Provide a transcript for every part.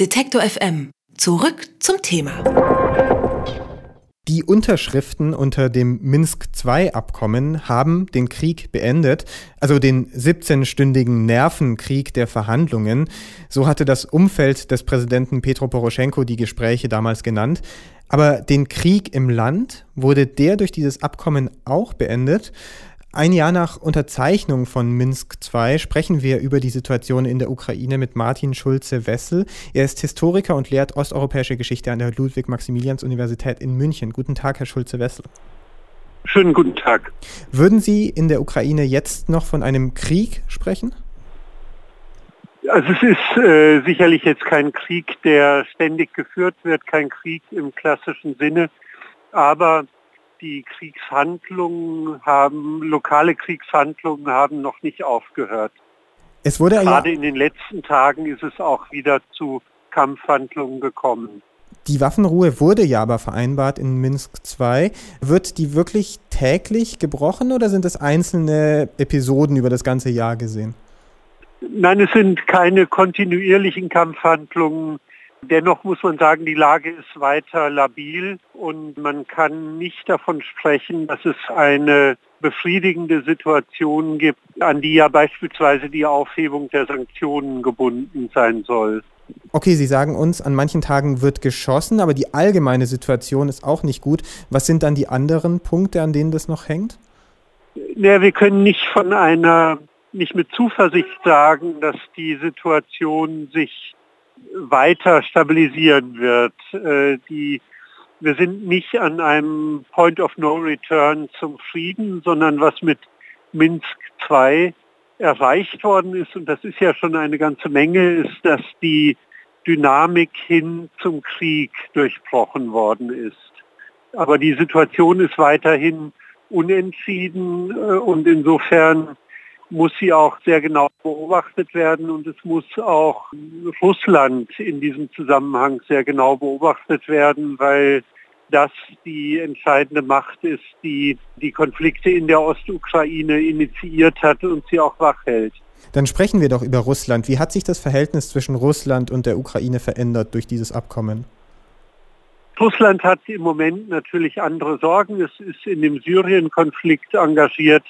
Detektor FM. Zurück zum Thema. Die Unterschriften unter dem Minsk-II-Abkommen haben den Krieg beendet, also den 17-stündigen Nervenkrieg der Verhandlungen. So hatte das Umfeld des Präsidenten Petro Poroschenko die Gespräche damals genannt. Aber den Krieg im Land wurde der durch dieses Abkommen auch beendet. Ein Jahr nach Unterzeichnung von Minsk II sprechen wir über die Situation in der Ukraine mit Martin Schulze-Wessel. Er ist Historiker und lehrt osteuropäische Geschichte an der Ludwig-Maximilians-Universität in München. Guten Tag, Herr Schulze-Wessel. Schönen guten Tag. Würden Sie in der Ukraine jetzt noch von einem Krieg sprechen? Also es ist äh, sicherlich jetzt kein Krieg, der ständig geführt wird, kein Krieg im klassischen Sinne, aber die Kriegshandlungen haben, lokale Kriegshandlungen haben noch nicht aufgehört. Es wurde Gerade ja in den letzten Tagen ist es auch wieder zu Kampfhandlungen gekommen. Die Waffenruhe wurde ja aber vereinbart in Minsk II. Wird die wirklich täglich gebrochen oder sind es einzelne Episoden über das ganze Jahr gesehen? Nein, es sind keine kontinuierlichen Kampfhandlungen Dennoch muss man sagen, die Lage ist weiter labil und man kann nicht davon sprechen, dass es eine befriedigende Situation gibt, an die ja beispielsweise die Aufhebung der Sanktionen gebunden sein soll. Okay, Sie sagen uns, an manchen Tagen wird geschossen, aber die allgemeine Situation ist auch nicht gut. Was sind dann die anderen Punkte, an denen das noch hängt? Ja, wir können nicht von einer, nicht mit Zuversicht sagen, dass die Situation sich weiter stabilisieren wird. Äh, die, wir sind nicht an einem Point of No Return zum Frieden, sondern was mit Minsk II erreicht worden ist, und das ist ja schon eine ganze Menge, ist, dass die Dynamik hin zum Krieg durchbrochen worden ist. Aber die Situation ist weiterhin unentschieden äh, und insofern muss sie auch sehr genau beobachtet werden und es muss auch Russland in diesem Zusammenhang sehr genau beobachtet werden, weil das die entscheidende Macht ist, die die Konflikte in der Ostukraine initiiert hat und sie auch wach hält. Dann sprechen wir doch über Russland. Wie hat sich das Verhältnis zwischen Russland und der Ukraine verändert durch dieses Abkommen? Russland hat im Moment natürlich andere Sorgen. Es ist in dem Syrien-Konflikt engagiert.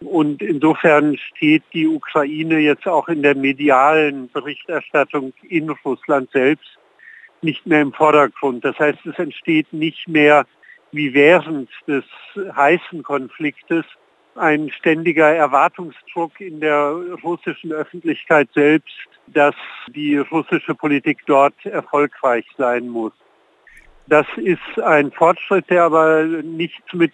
Und insofern steht die Ukraine jetzt auch in der medialen Berichterstattung in Russland selbst nicht mehr im Vordergrund. Das heißt, es entsteht nicht mehr wie während des heißen Konfliktes ein ständiger Erwartungsdruck in der russischen Öffentlichkeit selbst, dass die russische Politik dort erfolgreich sein muss. Das ist ein Fortschritt, der aber nichts mit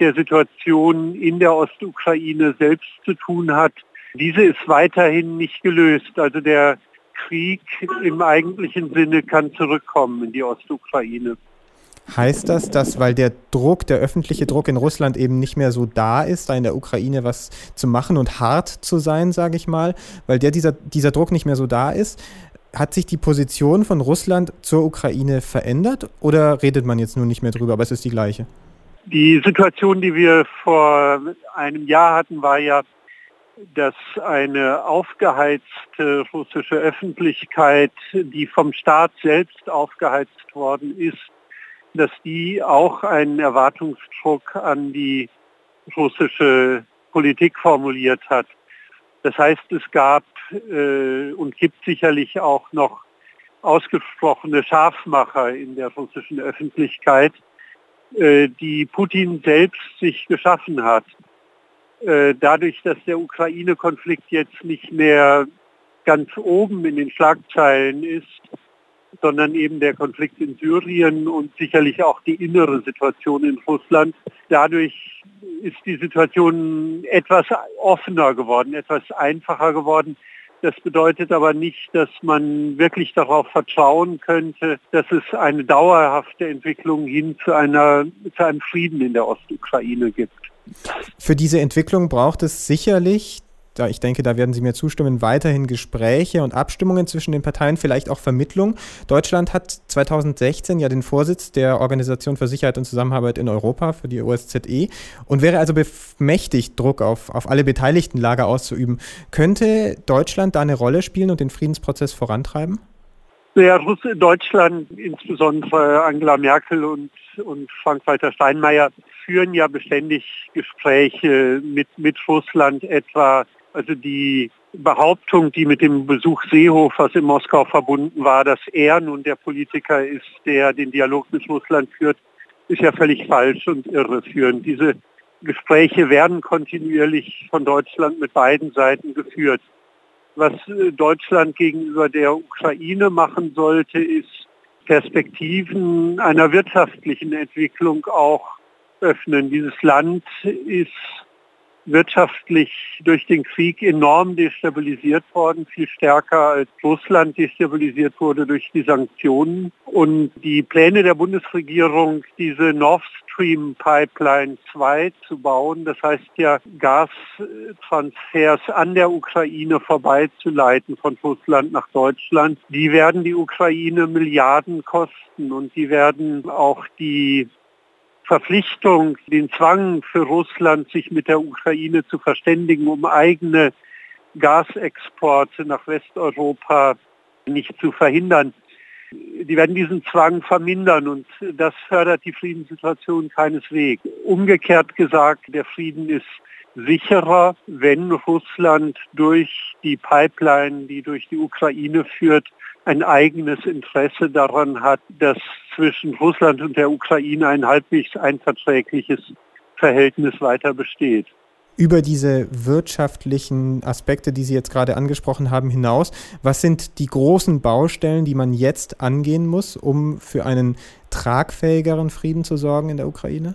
der Situation in der Ostukraine selbst zu tun hat. Diese ist weiterhin nicht gelöst. Also der Krieg im eigentlichen Sinne kann zurückkommen in die Ostukraine. Heißt das, dass weil der Druck, der öffentliche Druck in Russland eben nicht mehr so da ist, da in der Ukraine was zu machen und hart zu sein, sage ich mal, weil der, dieser, dieser Druck nicht mehr so da ist, hat sich die Position von Russland zur Ukraine verändert oder redet man jetzt nur nicht mehr drüber, aber es ist die gleiche? Die Situation, die wir vor einem Jahr hatten, war ja, dass eine aufgeheizte russische Öffentlichkeit, die vom Staat selbst aufgeheizt worden ist, dass die auch einen Erwartungsdruck an die russische Politik formuliert hat. Das heißt, es gab äh, und gibt sicherlich auch noch ausgesprochene Scharfmacher in der russischen Öffentlichkeit, die Putin selbst sich geschaffen hat. Äh, dadurch, dass der Ukraine-Konflikt jetzt nicht mehr ganz oben in den Schlagzeilen ist, sondern eben der Konflikt in Syrien und sicherlich auch die innere Situation in Russland. Dadurch ist die Situation etwas offener geworden, etwas einfacher geworden. Das bedeutet aber nicht, dass man wirklich darauf vertrauen könnte, dass es eine dauerhafte Entwicklung hin zu, einer, zu einem Frieden in der Ostukraine gibt. Für diese Entwicklung braucht es sicherlich da, ich denke, da werden Sie mir zustimmen, weiterhin Gespräche und Abstimmungen zwischen den Parteien, vielleicht auch Vermittlung. Deutschland hat 2016 ja den Vorsitz der Organisation für Sicherheit und Zusammenarbeit in Europa, für die OSZE, und wäre also bemächtigt, Druck auf, auf alle beteiligten Lager auszuüben. Könnte Deutschland da eine Rolle spielen und den Friedensprozess vorantreiben? Ja, Deutschland, insbesondere Angela Merkel und, und Frank-Walter Steinmeier, führen ja beständig Gespräche mit, mit Russland etwa. Also die Behauptung, die mit dem Besuch Seehofers in Moskau verbunden war, dass er nun der Politiker ist, der den Dialog mit Russland führt, ist ja völlig falsch und irreführend. Diese Gespräche werden kontinuierlich von Deutschland mit beiden Seiten geführt. Was äh, Deutschland gegenüber der Ukraine machen sollte, ist Perspektiven einer wirtschaftlichen Entwicklung auch öffnen. Dieses Land ist wirtschaftlich durch den Krieg enorm destabilisiert worden, viel stärker als Russland destabilisiert wurde durch die Sanktionen. Und die Pläne der Bundesregierung, diese Nord Stream Pipeline 2 zu bauen, das heißt ja Gastransfers an der Ukraine vorbeizuleiten von Russland nach Deutschland, die werden die Ukraine Milliarden kosten und die werden auch die Verpflichtung, den Zwang für Russland, sich mit der Ukraine zu verständigen, um eigene Gasexporte nach Westeuropa nicht zu verhindern. Die werden diesen Zwang vermindern und das fördert die Friedenssituation keineswegs. Umgekehrt gesagt, der Frieden ist sicherer, wenn Russland durch die Pipeline, die durch die Ukraine führt, ein eigenes Interesse daran hat, dass zwischen Russland und der Ukraine ein halbwegs einverträgliches Verhältnis weiter besteht. Über diese wirtschaftlichen Aspekte, die Sie jetzt gerade angesprochen haben, hinaus, was sind die großen Baustellen, die man jetzt angehen muss, um für einen tragfähigeren Frieden zu sorgen in der Ukraine?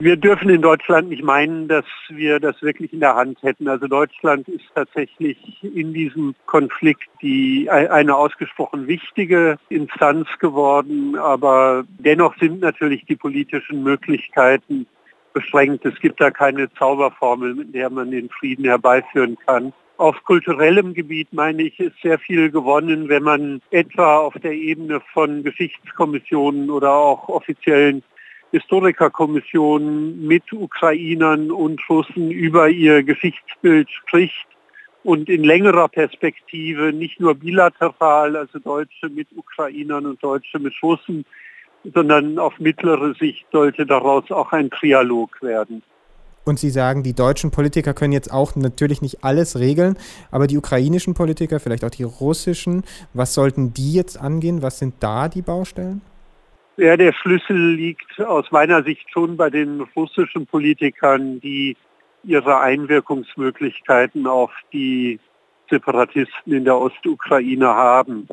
Wir dürfen in Deutschland nicht meinen, dass wir das wirklich in der Hand hätten. Also Deutschland ist tatsächlich in diesem Konflikt die eine ausgesprochen wichtige Instanz geworden, aber dennoch sind natürlich die politischen Möglichkeiten beschränkt. Es gibt da keine Zauberformel, mit der man den Frieden herbeiführen kann. Auf kulturellem Gebiet, meine ich, ist sehr viel gewonnen, wenn man etwa auf der Ebene von Geschichtskommissionen oder auch offiziellen Historikerkommission mit Ukrainern und Russen über ihr Geschichtsbild spricht und in längerer Perspektive nicht nur bilateral, also Deutsche mit Ukrainern und Deutsche mit Russen, sondern auf mittlere Sicht sollte daraus auch ein Trialog werden. Und Sie sagen, die deutschen Politiker können jetzt auch natürlich nicht alles regeln, aber die ukrainischen Politiker, vielleicht auch die russischen, was sollten die jetzt angehen? Was sind da die Baustellen? Ja, der Schlüssel liegt aus meiner Sicht schon bei den russischen Politikern, die ihre Einwirkungsmöglichkeiten auf die Separatisten in der Ostukraine haben.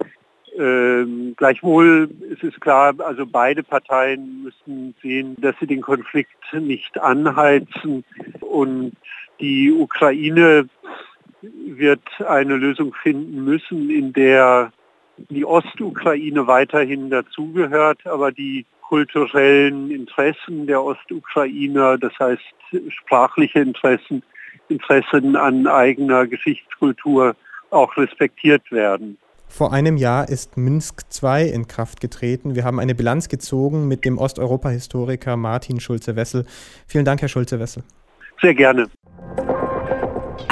Ähm, gleichwohl ist es klar, also beide Parteien müssen sehen, dass sie den Konflikt nicht anheizen und die Ukraine wird eine Lösung finden müssen, in der die Ostukraine weiterhin dazugehört, aber die kulturellen Interessen der Ostukrainer, das heißt sprachliche Interessen, Interessen an eigener Geschichtskultur auch respektiert werden. Vor einem Jahr ist Minsk II in Kraft getreten. Wir haben eine Bilanz gezogen mit dem Osteuropa-Historiker Martin Schulze-Wessel. Vielen Dank, Herr Schulze-Wessel. Sehr gerne.